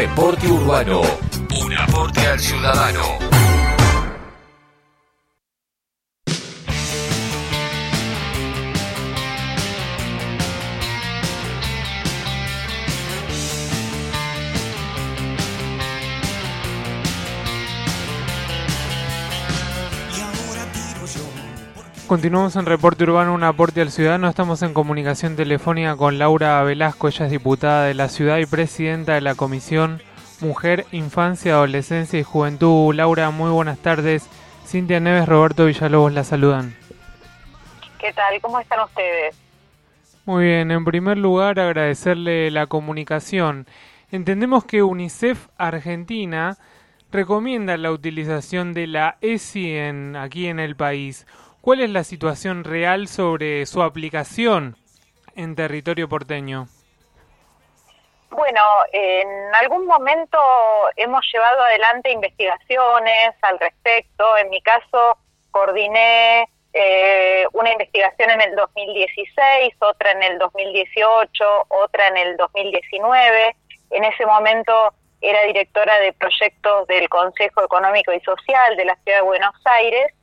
Reporte Urbano. Un aporte al ciudadano. Continuamos en Reporte Urbano, un aporte al ciudadano. Estamos en comunicación telefónica con Laura Velasco, ella es diputada de la ciudad y presidenta de la Comisión Mujer, Infancia, Adolescencia y Juventud. Laura, muy buenas tardes. Cintia Neves, Roberto Villalobos la saludan. ¿Qué tal? ¿Cómo están ustedes? Muy bien, en primer lugar agradecerle la comunicación. Entendemos que UNICEF Argentina recomienda la utilización de la ESI en, aquí en el país. ¿Cuál es la situación real sobre su aplicación en territorio porteño? Bueno, en algún momento hemos llevado adelante investigaciones al respecto. En mi caso, coordiné eh, una investigación en el 2016, otra en el 2018, otra en el 2019. En ese momento era directora de proyectos del Consejo Económico y Social de la Ciudad de Buenos Aires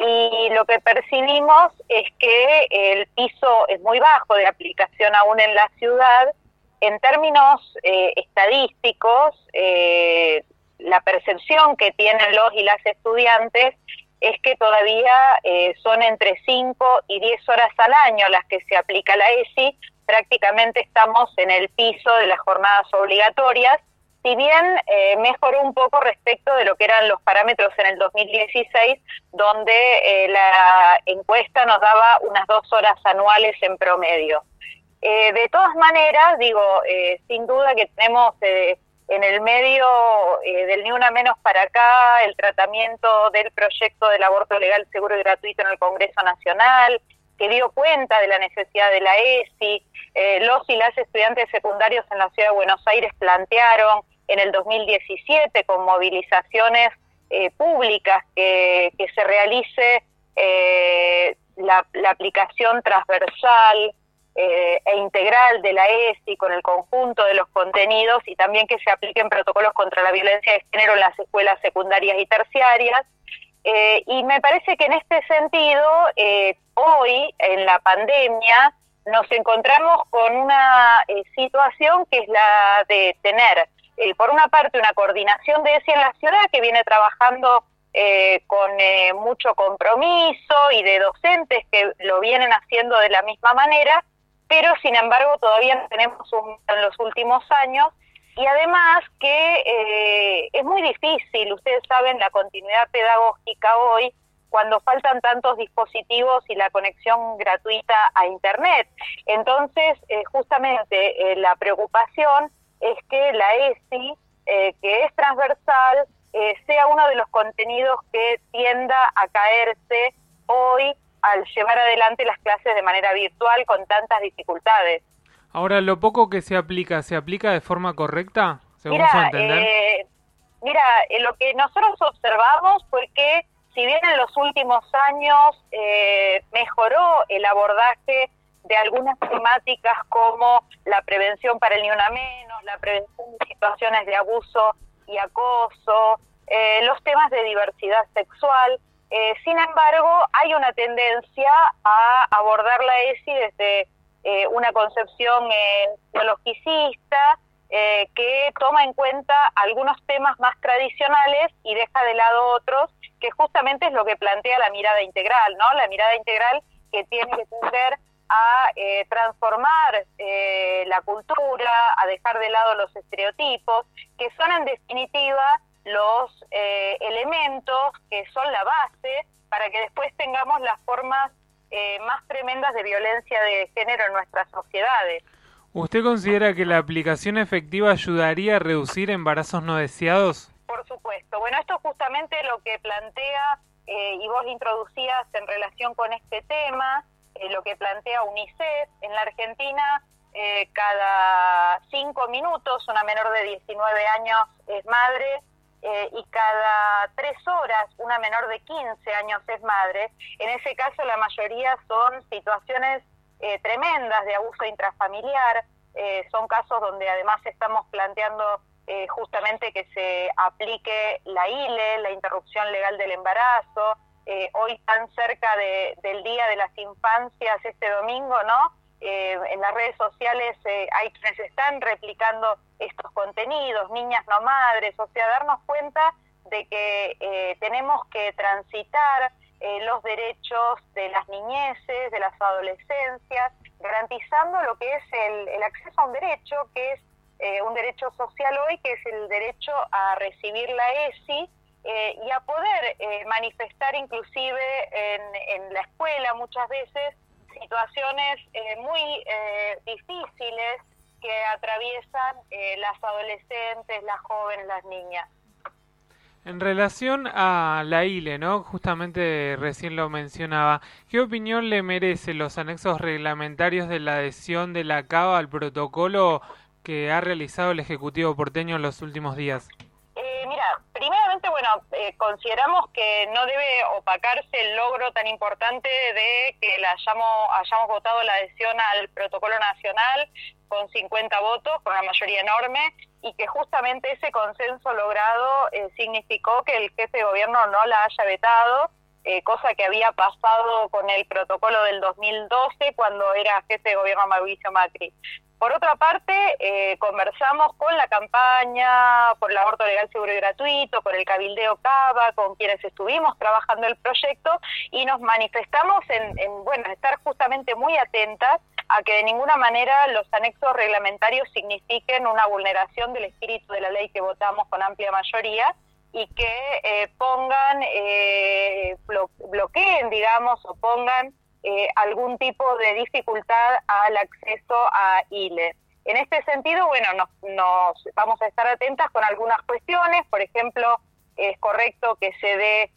y lo que percibimos es que el piso es muy bajo de aplicación aún en la ciudad. En términos eh, estadísticos, eh, la percepción que tienen los y las estudiantes es que todavía eh, son entre 5 y 10 horas al año las que se aplica la ESI. Prácticamente estamos en el piso de las jornadas obligatorias si bien eh, mejoró un poco respecto de lo que eran los parámetros en el 2016, donde eh, la encuesta nos daba unas dos horas anuales en promedio. Eh, de todas maneras, digo, sin duda que tenemos en el medio del Ni Una Menos para acá el tratamiento del proyecto del aborto legal, seguro y gratuito en el Congreso Nacional, que dio cuenta de la necesidad de la ESI. los y las estudiantes secundarios en la Ciudad de Buenos Aires plantearon en el 2017 con movilizaciones eh, públicas que, se realice eh, la, aplicación transversal eh, e integral de la ESI con el conjunto de los contenidos y también que se apliquen protocolos contra la violencia de género en las escuelas secundarias y terciarias. y me parece que en este sentido, hoy, en la pandemia, nos encontramos con una situación que es la de tener eh, por una parte, una coordinación de ESI en la ciudad que viene trabajando eh, con eh, mucho compromiso y de docentes que lo vienen haciendo de la misma manera, pero sin embargo todavía no tenemos un, en los últimos años y además que es muy difícil, ustedes saben, la continuidad pedagógica hoy cuando faltan tantos dispositivos y la conexión gratuita a Internet. Entonces, justamente la preocupación es que la ESI, eh, que es transversal, eh, sea uno de los contenidos que tienda a caerse hoy al llevar adelante las clases de manera virtual con tantas dificultades. Ahora, lo poco que se aplica, ¿se aplica de forma correcta? Según mira, entender? Eh, mira, lo que nosotros observamos fue que si bien en los últimos años mejoró el abordaje de algunas temáticas como la prevención para el ni una menos, la prevención de situaciones de abuso y acoso, eh, los temas de diversidad sexual. Eh, sin embargo, hay una tendencia a abordar la ESI desde eh, una concepción biologicista que toma en cuenta algunos temas más tradicionales y deja de lado otros, que justamente es lo que plantea la mirada integral, ¿no? La mirada integral que tiene que tener a eh, transformar eh, la cultura, a dejar de lado los estereotipos, que son en definitiva los eh, elementos que son la base para que después tengamos las formas más tremendas de violencia de género en nuestras sociedades. ¿Usted considera que la aplicación efectiva ayudaría a reducir embarazos no deseados? Por supuesto. Bueno, esto es justamente lo que plantea y vos introducías en relación con este tema. Eh, lo que plantea UNICEF. En la Argentina, eh, cada cinco minutos una menor de 19 años es madre eh, y cada tres horas una menor de 15 años es madre. En ese caso, la mayoría son situaciones tremendas de abuso intrafamiliar. son casos donde además estamos planteando justamente que se aplique la ILE, la interrupción legal del embarazo, hoy tan cerca del Día de las Infancias este domingo, ¿no? en las redes sociales hay quienes están replicando estos contenidos, niñas no madres, o sea, darnos cuenta de que tenemos que transitar eh, los derechos de las niñeces, de las adolescencias, garantizando lo que es el, acceso a un derecho, que es eh, un derecho social hoy, que es el derecho a recibir la ESI eh, y a poder manifestar inclusive en, la escuela muchas veces situaciones muy difíciles que atraviesan las adolescentes, las jóvenes, las niñas. En relación a la ILE, ¿no? Justamente recién lo mencionaba. ¿Qué opinión le merece los anexos reglamentarios de la adhesión de la CABA al protocolo que ha realizado el Ejecutivo porteño en los últimos días? Primeramente, bueno, eh, consideramos que no debe opacarse el logro tan importante de que hayamos votado la adhesión al protocolo nacional con 50 votos, con una mayoría enorme, y que justamente ese consenso logrado eh, significó que el jefe de gobierno no la haya vetado, eh, cosa que había pasado con el protocolo del 2012 cuando era jefe de gobierno Mauricio Macri. Por otra parte, eh, conversamos con la campaña por el aborto legal, seguro y gratuito, con el Cabildeo Cava, con quienes estuvimos trabajando el proyecto y nos manifestamos en, en bueno, estar justamente muy atentas a que de ninguna manera los anexos reglamentarios signifiquen una vulneración del espíritu de la ley que votamos con amplia mayoría y que eh, pongan, eh, bloqueen, digamos, o pongan eh, algún tipo de dificultad al acceso a ILE. En este sentido, bueno, nos, vamos a estar atentas con algunas cuestiones, por ejemplo, es correcto que se dé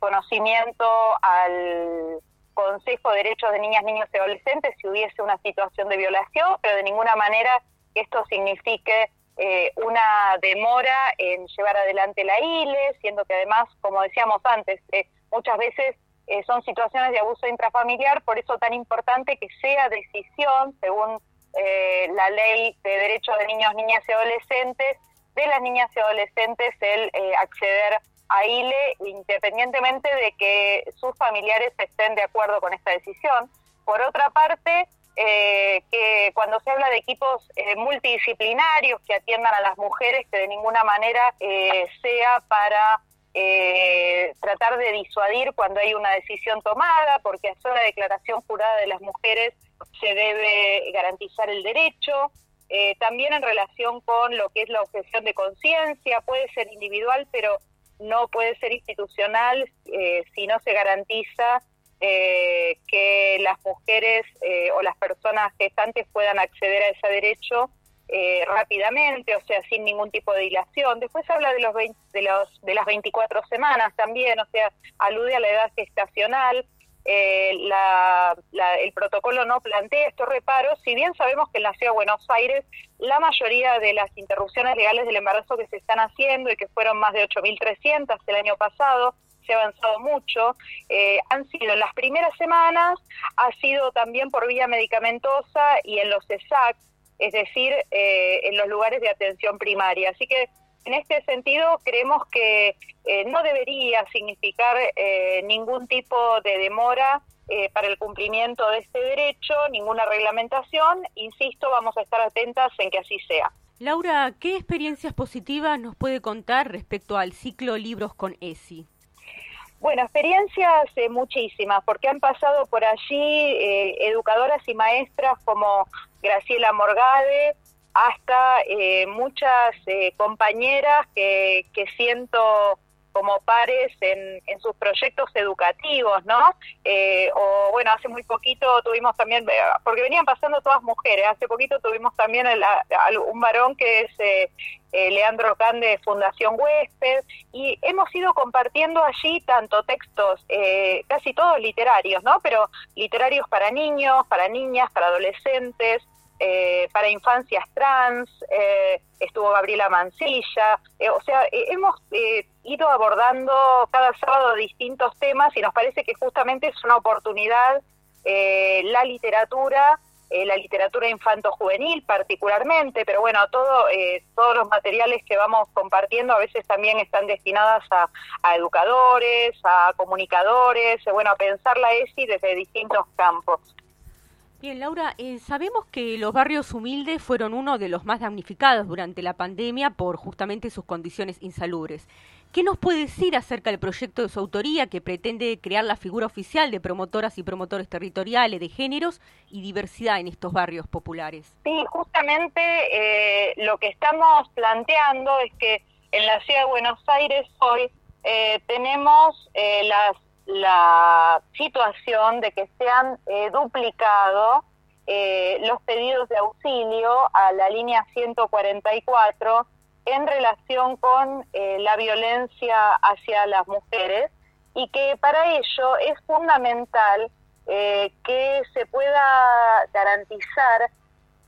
conocimiento al Consejo de Derechos de Niñas, Niños y Adolescentes si hubiese una situación de violación, pero de ninguna manera esto signifique eh, una demora en llevar adelante la ILE, siendo que además, como decíamos antes, eh, muchas veces eh, son situaciones de abuso intrafamiliar, por eso tan importante que sea decisión, según la ley de derechos de niños, niñas y adolescentes, de las niñas y adolescentes el acceder a ILE independientemente de que sus familiares estén de acuerdo con esta decisión. Por otra parte, eh, que cuando se habla de equipos eh, multidisciplinarios que atiendan a las mujeres, que de ninguna manera eh, sea para tratar de disuadir cuando hay una decisión tomada, porque a la declaración jurada de las mujeres se debe garantizar el derecho. también en relación con lo que es la objeción de conciencia, puede ser individual, pero no puede ser institucional eh, si no se garantiza eh, que las mujeres eh, o las personas gestantes puedan acceder a ese derecho rápidamente, o sea, sin ningún tipo de dilación. Después habla de los, de los de las 24 semanas también, o sea, alude a la edad gestacional. Eh, la, el protocolo no plantea estos reparos, si bien sabemos que en la ciudad de Buenos Aires la mayoría de las interrupciones legales del embarazo que se están haciendo y que fueron más de 8.300 el año pasado, se ha avanzado mucho, eh, han sido en las primeras semanas, ha sido también por vía medicamentosa y en los ESAC, es decir, eh, en los lugares de atención primaria. Así que en este sentido, creemos que eh, no debería significar eh, ningún tipo de demora para el cumplimiento de este derecho, ninguna reglamentación. Insisto, vamos a estar atentas en que así sea. Laura, ¿qué experiencias positivas nos puede contar respecto al ciclo Libros con ESI? Bueno, experiencias muchísimas, porque han pasado por allí educadoras y maestras como Graciela Morgade, hasta eh, muchas eh, compañeras que, que siento como pares en, en sus proyectos educativos, ¿no? Eh, o bueno, hace muy poquito tuvimos también, porque venían pasando todas mujeres, hace poquito tuvimos también un varón que es Leandro Can de Fundación Huésped, y hemos ido compartiendo allí tanto textos, casi todos literarios, ¿no? Pero literarios para niños, para niñas, para adolescentes, eh, para infancias trans, eh, estuvo Gabriela Mancilla, eh, o sea, hemos ido abordando cada sábado distintos temas y nos parece que justamente es una oportunidad la literatura eh, la literatura infanto-juvenil particularmente, pero bueno, todo, eh, todos los materiales que vamos compartiendo a veces también están destinadas a, educadores, a comunicadores, bueno, a pensar la ESI desde distintos campos. Bien, Laura, eh, sabemos que los barrios humildes fueron uno de los más damnificados durante la pandemia por justamente sus condiciones insalubres. ¿Qué nos puede decir acerca del proyecto de su autoría que pretende crear la figura oficial de promotoras y promotores territoriales de géneros y diversidad en estos barrios populares? Sí, justamente eh, lo que estamos planteando es que en la ciudad de Buenos Aires hoy eh, tenemos las la situación de que se han eh, duplicado eh, los pedidos de auxilio a la línea 144 en relación con eh, la violencia hacia las mujeres y que para ello es fundamental que se pueda garantizar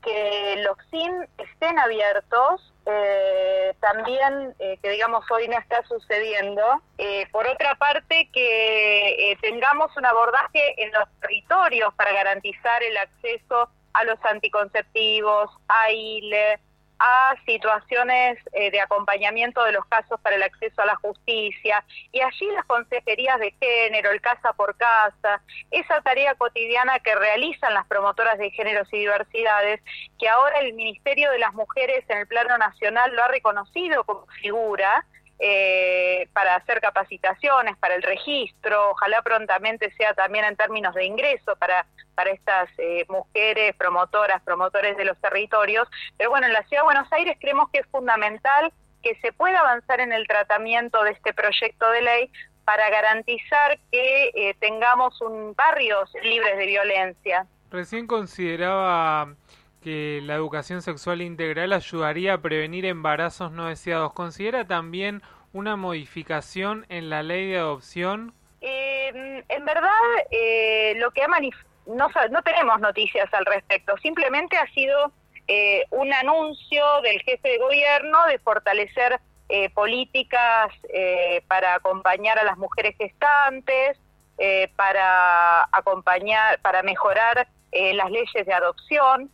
que los SIN estén abiertos eh, también, eh, que digamos hoy no está sucediendo. Eh, por otra parte, que eh, tengamos un abordaje en los territorios para garantizar el acceso a los anticonceptivos, a ILE, a situaciones eh, de acompañamiento de los casos para el acceso a la justicia y allí las consejerías de género, el casa por casa, esa tarea cotidiana que realizan las promotoras de géneros y diversidades, que ahora el Ministerio de las Mujeres en el plano nacional lo ha reconocido como figura, eh, para hacer capacitaciones, para el registro, ojalá prontamente sea también en términos de ingreso para, para estas eh, mujeres promotoras, promotores de los territorios. Pero bueno, en la Ciudad de Buenos Aires creemos que es fundamental que se pueda avanzar en el tratamiento de este proyecto de ley para garantizar que eh, tengamos un barrios libres de violencia. Recién consideraba que la educación sexual integral ayudaría a prevenir embarazos no deseados. ¿Considera también una modificación en la ley de adopción? Eh, en verdad, eh, lo que ha no, no tenemos noticias al respecto. Simplemente ha sido eh, un anuncio del jefe de gobierno de fortalecer eh, políticas eh, para acompañar a las mujeres gestantes, para acompañar, para mejorar las leyes de adopción.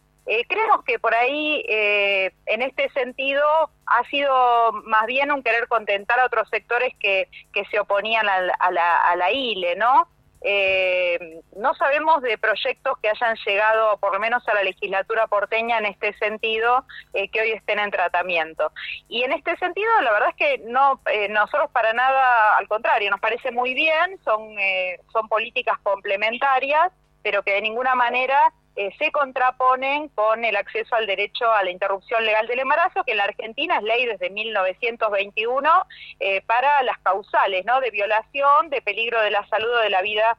Creemos que por ahí, en este sentido, ha sido más bien un querer contentar a otros sectores que, que se oponían a la, a la, a la ILE, ¿no? Eh, no sabemos de proyectos que hayan llegado por lo menos a la legislatura porteña en este sentido eh, que hoy estén en tratamiento. Y en este sentido, la verdad es que no eh, nosotros para nada, al contrario, nos parece muy bien, son, eh, son políticas complementarias, pero que de ninguna manera eh, se contraponen con el acceso al derecho a la interrupción legal del embarazo, que en la Argentina es ley desde 1921 eh, para las causales, ¿no? De violación, de peligro de la salud o de la vida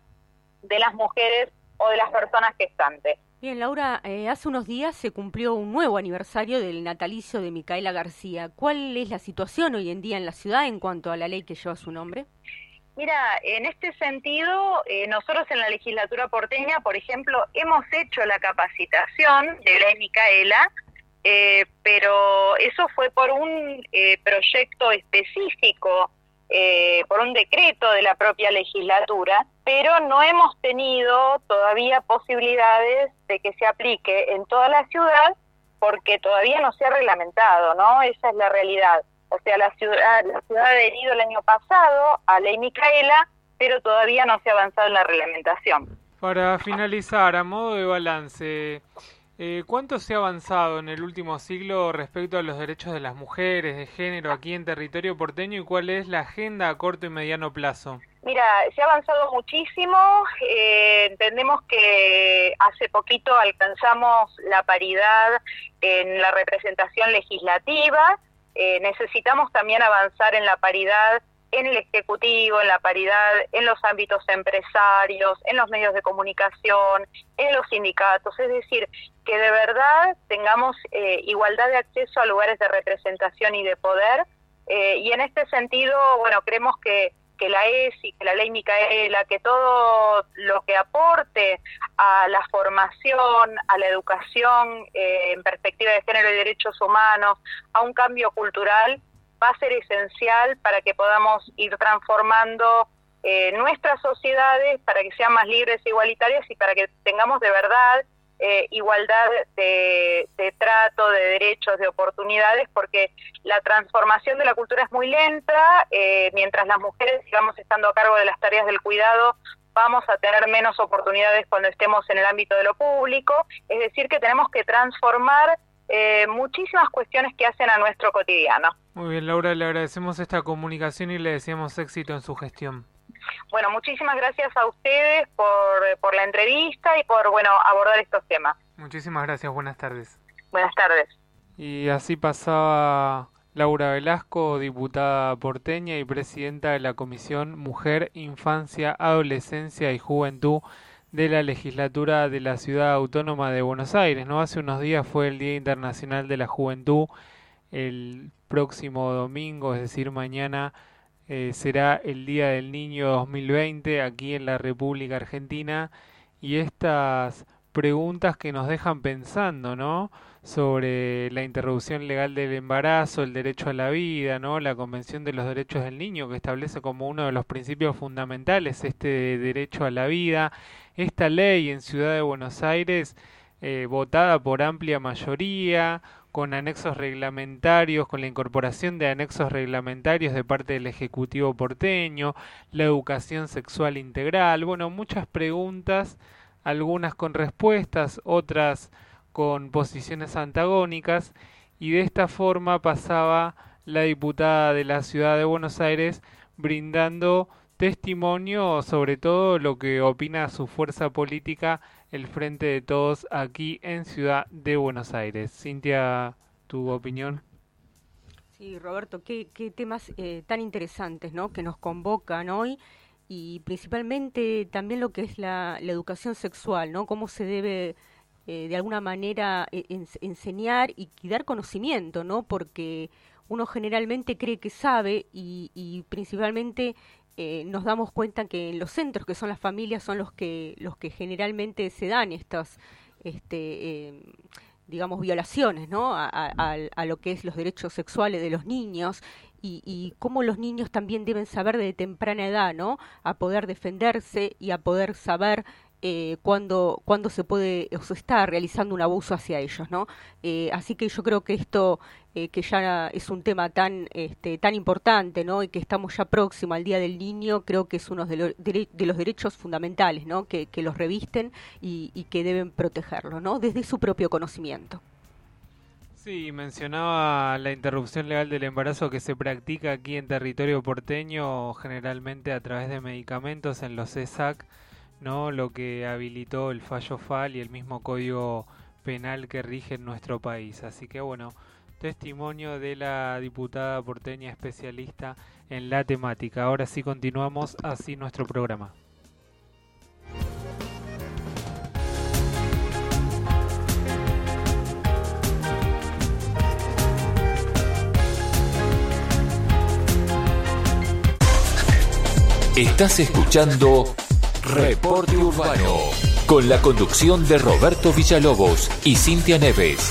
de las mujeres o de las personas gestantes. Bien, Laura, eh, hace unos días se cumplió un nuevo aniversario del natalicio de Micaela García. ¿Cuál es la situación hoy en día en la ciudad en cuanto a la ley que lleva su nombre? Mira, en este sentido, eh, nosotros en la legislatura porteña, por ejemplo, hemos hecho la capacitación de ley Micaela, eh, pero eso fue por un eh, proyecto específico, eh, por un decreto de la propia legislatura, pero no hemos tenido todavía posibilidades de que se aplique en toda la ciudad porque todavía no se ha reglamentado, ¿no? Esa es la realidad. O sea, la ciudad, la ciudad ha adherido el año pasado a Ley Micaela, pero todavía no se ha avanzado en la reglamentación. Para finalizar, a modo de balance, eh, ¿cuánto se ha avanzado en el último siglo respecto a los derechos de las mujeres, de género, aquí en territorio porteño y cuál es la agenda a corto y mediano plazo? Mira, se ha avanzado muchísimo. Eh, entendemos que hace poquito alcanzamos la paridad en la representación legislativa. Eh, necesitamos también avanzar en la paridad en el Ejecutivo, en la paridad en los ámbitos empresarios, en los medios de comunicación, en los sindicatos. Es decir, que de verdad tengamos eh, igualdad de acceso a lugares de representación y de poder. Eh, y en este sentido, bueno, creemos que que la ESI, que la ley Micaela, que todo lo que aporte a la formación, a la educación eh, en perspectiva de género y derechos humanos, a un cambio cultural, va a ser esencial para que podamos ir transformando eh, nuestras sociedades, para que sean más libres e igualitarias y para que tengamos de verdad eh, igualdad de, trato, de derechos, de oportunidades, porque la transformación de la cultura es muy lenta, eh, mientras las mujeres sigamos estando a cargo de las tareas del cuidado, vamos a tener menos oportunidades cuando estemos en el ámbito de lo público, es decir, que tenemos que transformar eh, muchísimas cuestiones que hacen a nuestro cotidiano. Muy bien, Laura, le agradecemos esta comunicación y le deseamos éxito en su gestión. Bueno, muchísimas gracias a ustedes por, por la entrevista y por bueno abordar estos temas. Muchísimas gracias, buenas tardes. Buenas tardes. Y así pasaba Laura Velasco, diputada porteña y presidenta de la Comisión Mujer, Infancia, Adolescencia y Juventud de la legislatura de la Ciudad Autónoma de Buenos Aires. ¿no? Hace unos días fue el Día Internacional de la Juventud. El próximo domingo, es decir, mañana, eh, será el Día del Niño 2020 aquí en la República Argentina y estas preguntas que nos dejan pensando, ¿no? Sobre la interrupción legal del embarazo, el derecho a la vida, ¿no? La Convención de los Derechos del Niño que establece como uno de los principios fundamentales este derecho a la vida. Esta ley en Ciudad de Buenos Aires, eh, votada por amplia mayoría, con anexos reglamentarios, con la incorporación de anexos reglamentarios de parte del Ejecutivo porteño, la educación sexual integral, bueno, muchas preguntas, algunas con respuestas, otras con posiciones antagónicas, y de esta forma pasaba la diputada de la ciudad de Buenos Aires brindando testimonio sobre todo lo que opina su fuerza política el Frente de Todos aquí en Ciudad de Buenos Aires. Cintia, tu opinión. Sí, Roberto, qué, temas eh, tan interesantes ¿no? que nos convocan hoy y principalmente también lo que es la, educación sexual, ¿no? Cómo se debe eh, de alguna manera e, enseñar y, dar conocimiento, ¿no? Porque uno generalmente cree que sabe y, y principalmente eh, nos damos cuenta que los centros, que son las familias, son los que, los que generalmente se dan estas, este, em, digamos, violaciones ¿no? A, lo que es los derechos sexuales de los niños y, y, cómo los niños también deben saber de temprana edad, ¿no? A poder defenderse y a poder saber eh, cuando, cuando se puede o se está realizando un abuso hacia ellos, ¿no? Eh, así que yo creo que esto, eh, que ya es un tema tan, este, tan importante, ¿no? Y que estamos ya próximo al Día del Niño, creo que es uno de, de los derechos fundamentales, ¿no? Que, que los revisten y, y, que deben protegerlo, ¿no? Desde su propio conocimiento. Sí, mencionaba la interrupción legal del embarazo que se practica aquí en territorio porteño, generalmente a través de medicamentos en los ESAC ¿no? lo que habilitó el fallo FAL y el mismo código penal que rige en nuestro país. Así que bueno, testimonio de la diputada porteña especialista en la temática. Ahora sí continuamos así nuestro programa. Estás escuchando Reporte Urbano, con la conducción de Roberto Villalobos y Cintia Neves.